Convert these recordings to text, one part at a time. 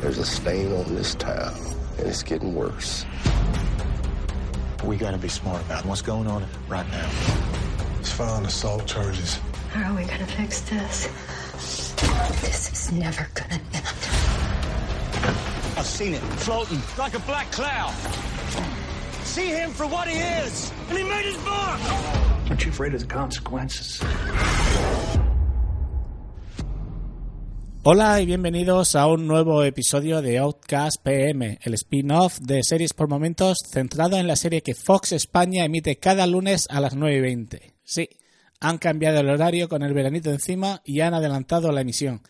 There's a stain on this town, and it's getting worse. We gotta be smart about what's going on right now. He's filing assault charges. How are we gonna fix this? This is never gonna end. I've seen it, floating like a black cloud. See him for what he is, and he made his mark. Aren't you afraid of the consequences? Hola y bienvenidos a un nuevo episodio de Outcast PM, el spin-off de series por momentos centrado en la serie que Fox España emite cada lunes a las 9 y 20. Sí, han cambiado el horario con el veranito encima y han adelantado la emisión.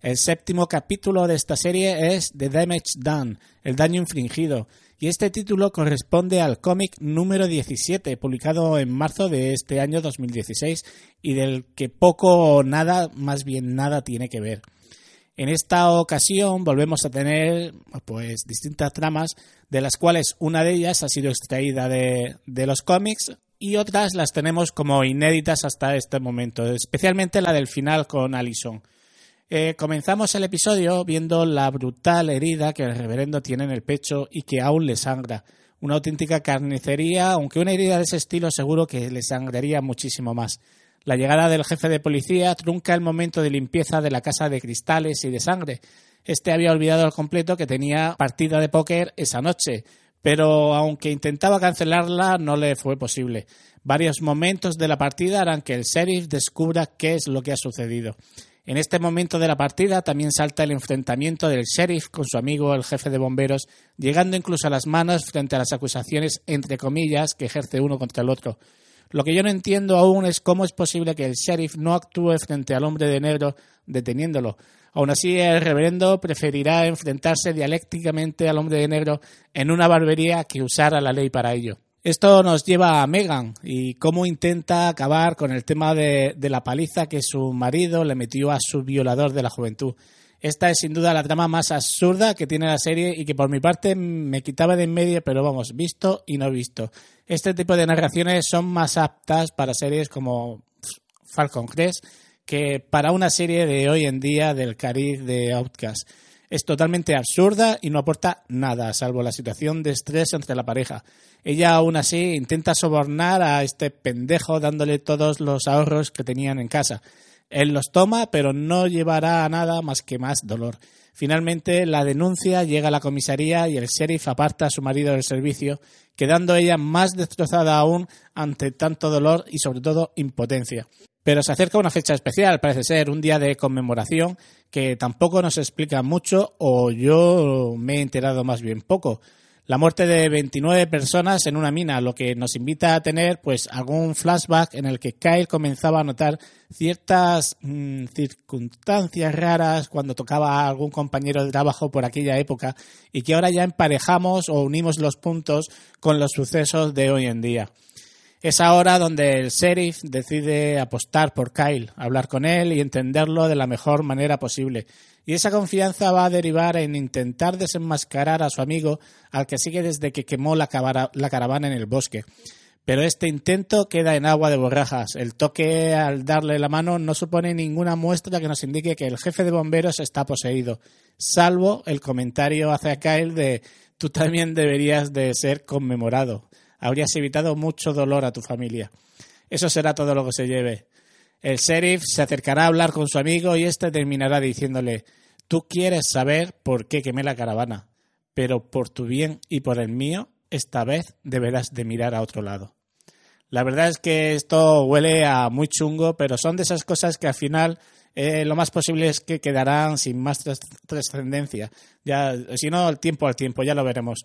El séptimo capítulo de esta serie es The Damage Done, el daño infringido, y este título corresponde al cómic número 17, publicado en marzo de este año 2016, y del que poco o nada, más bien nada, tiene que ver. En esta ocasión volvemos a tener pues distintas tramas, de las cuales una de ellas ha sido extraída de, de los cómics y otras las tenemos como inéditas hasta este momento, especialmente la del final con Allison. Eh, comenzamos el episodio viendo la brutal herida que el reverendo tiene en el pecho y que aún le sangra. Una auténtica carnicería, aunque una herida de ese estilo seguro que le sangraría muchísimo más. La llegada del jefe de policía trunca el momento de limpieza de la casa de cristales y de sangre. Este había olvidado al completo que tenía partida de póker esa noche, pero aunque intentaba cancelarla no le fue posible. Varios momentos de la partida harán que el sheriff descubra qué es lo que ha sucedido. En este momento de la partida también salta el enfrentamiento del sheriff con su amigo el jefe de bomberos, llegando incluso a las manos frente a las acusaciones entre comillas que ejerce uno contra el otro. Lo que yo no entiendo aún es cómo es posible que el sheriff no actúe frente al hombre de negro deteniéndolo. Aún así, el reverendo preferirá enfrentarse dialécticamente al hombre de negro en una barbería que usar la ley para ello. Esto nos lleva a Megan y cómo intenta acabar con el tema de, la paliza que su marido le metió a su violador de la juventud. Esta es sin duda la trama más absurda que tiene la serie y que por mi parte me quitaba de en medio, pero vamos, visto y no visto. Este tipo de narraciones son más aptas para series como Falcon Crest que para una serie de hoy en día del cariz de Outcast. Es totalmente absurda y no aporta nada, salvo la situación de estrés entre la pareja. Ella aún así intenta sobornar a este pendejo dándole todos los ahorros que tenían en casa. Él los toma, pero no llevará a nada más que más dolor. Finalmente, la denuncia llega a la comisaría y el sheriff aparta a su marido del servicio, quedando ella más destrozada aún ante tanto dolor y sobre todo impotencia. Pero se acerca una fecha especial, parece ser un día de conmemoración que tampoco nos explica mucho o yo me he enterado más bien poco la muerte de 29 personas en una mina, lo que nos invita a tener pues algún flashback en el que Kyle comenzaba a notar ciertas mmm, circunstancias raras cuando tocaba a algún compañero de trabajo por aquella época y que ahora ya emparejamos o unimos los puntos con los sucesos de hoy en día. Es ahora donde el sheriff decide apostar por Kyle, hablar con él y entenderlo de la mejor manera posible. Y esa confianza va a derivar en intentar desenmascarar a su amigo al que sigue desde que quemó la, caravana en el bosque. Pero este intento queda en agua de borrajas. El toque al darle la mano no supone ninguna muestra que nos indique que el jefe de bomberos está poseído, salvo el comentario hacia Kyle de tú también deberías de ser conmemorado habrías evitado mucho dolor a tu familia. Eso será todo lo que se lleve. El sheriff se acercará a hablar con su amigo y éste terminará diciéndole Tú quieres saber por qué quemé la caravana, pero por tu bien y por el mío, esta vez deberás de mirar a otro lado. La verdad es que esto huele a muy chungo, pero son de esas cosas que al final eh, lo más posible es que quedarán sin más trascendencia. Ya, si no, el tiempo al tiempo, ya lo veremos.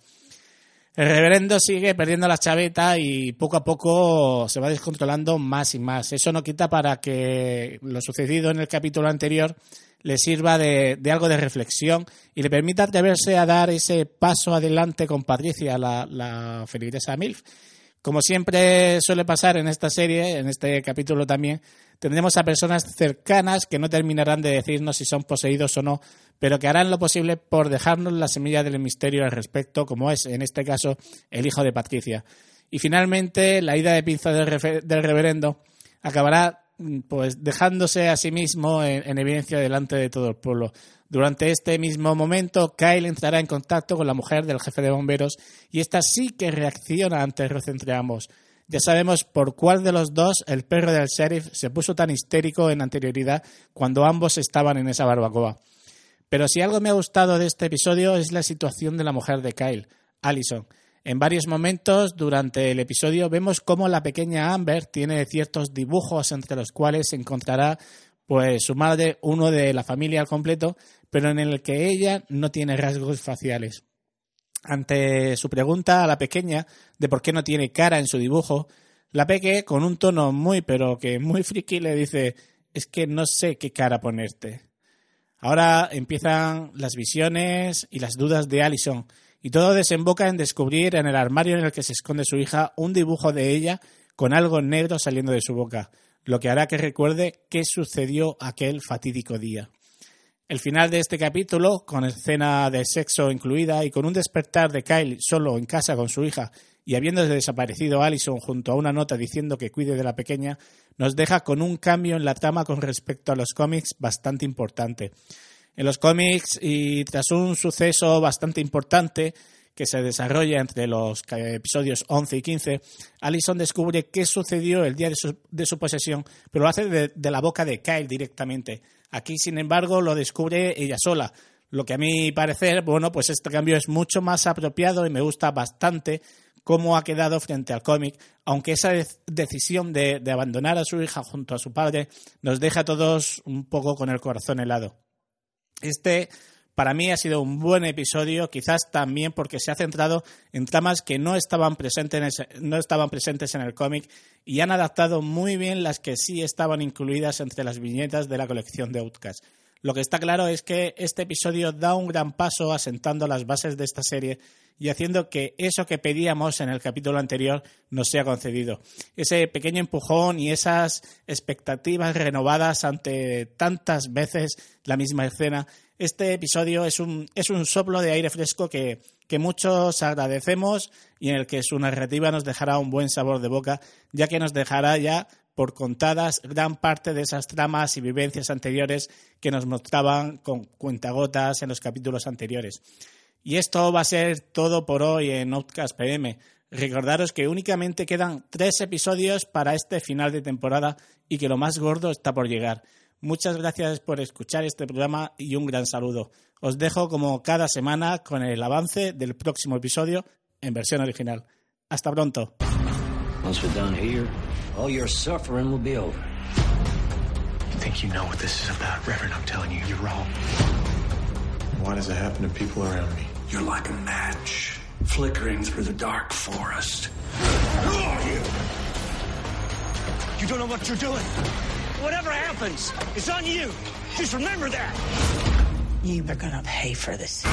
El reverendo sigue perdiendo la chaveta y poco a poco se va descontrolando más y más. Eso no quita para que lo sucedido en el capítulo anterior le sirva de, algo de reflexión y le permita atreverse a dar ese paso adelante con Patricia, la, la feligresa MILF. Como siempre suele pasar en esta serie, en este capítulo también, tendremos a personas cercanas que no terminarán de decirnos si son poseídos o no, pero que harán lo posible por dejarnos la semilla del misterio al respecto, como es en este caso el hijo de Patricia. Y finalmente, la ida de pinza del, del reverendo acabará pues dejándose a sí mismo en, en evidencia delante de todo el pueblo. Durante este mismo momento, Kyle entrará en contacto con la mujer del jefe de bomberos y esta sí que reacciona ante el roce entre ambos. Ya sabemos por cuál de los dos el perro del sheriff se puso tan histérico en anterioridad cuando ambos estaban en esa barbacoa. Pero si algo me ha gustado de este episodio es la situación de la mujer de Kyle, Allison. En varios momentos durante el episodio vemos cómo la pequeña Amber tiene ciertos dibujos entre los cuales se encontrará pues su madre, uno de la familia al completo, pero en el que ella no tiene rasgos faciales. Ante su pregunta a la pequeña de por qué no tiene cara en su dibujo, la peque, con un tono muy pero que muy friki, le dice es que no sé qué cara ponerte. Ahora empiezan las visiones y las dudas de Allison, y todo desemboca en descubrir en el armario en el que se esconde su hija un dibujo de ella con algo negro saliendo de su boca, lo que hará que recuerde qué sucedió aquel fatídico día. El final de este capítulo, con escena de sexo incluida y con un despertar de Kyle solo en casa con su hija y habiendo desaparecido Allison junto a una nota diciendo que cuide de la pequeña, nos deja con un cambio en la trama con respecto a los cómics bastante importante. En los cómics y tras un suceso bastante importante que se desarrolla entre los episodios 11 y 15, Allison descubre qué sucedió el día de su, posesión, pero lo hace de, de la boca de Kyle directamente. Aquí, sin embargo, lo descubre ella sola. Lo que a mi parecer, bueno, pues este cambio es mucho más apropiado y me gusta bastante cómo ha quedado frente al cómic, aunque esa decisión de, de, abandonar a su hija junto a su padre nos deja a todos un poco con el corazón helado. Este, para mí, ha sido un buen episodio, quizás también porque se ha centrado en tramas que no estaban presentes en, no estaban presentes en el cómic y han adaptado muy bien las que sí estaban incluidas entre las viñetas de la colección de Outcast. Lo que está claro es que este episodio da un gran paso asentando las bases de esta serie y haciendo que eso que pedíamos en el capítulo anterior nos sea concedido. Ese pequeño empujón y esas expectativas renovadas ante tantas veces la misma escena. Este episodio es un, es un soplo de aire fresco que, que muchos agradecemos y en el que su narrativa nos dejará un buen sabor de boca, ya que nos dejará ya por contadas gran parte de esas tramas y vivencias anteriores que nos mostraban con cuentagotas en los capítulos anteriores. Y esto va a ser todo por hoy en Outcast PM. Recordaros que únicamente quedan tres episodios para este final de temporada y que lo más gordo está por llegar. Muchas gracias por escuchar este programa y un gran saludo. Os dejo como cada semana con el avance del próximo episodio en versión original. Hasta pronto. Once we're done here, all your suffering will be over. You think you know what this is about, Reverend? I'm telling you, you're wrong. Why does it happen to people around me? You're like a match flickering through the dark forest. Who are you? You don't know what you're doing. Whatever happens, it's on you. Just remember that. You are gonna pay for this.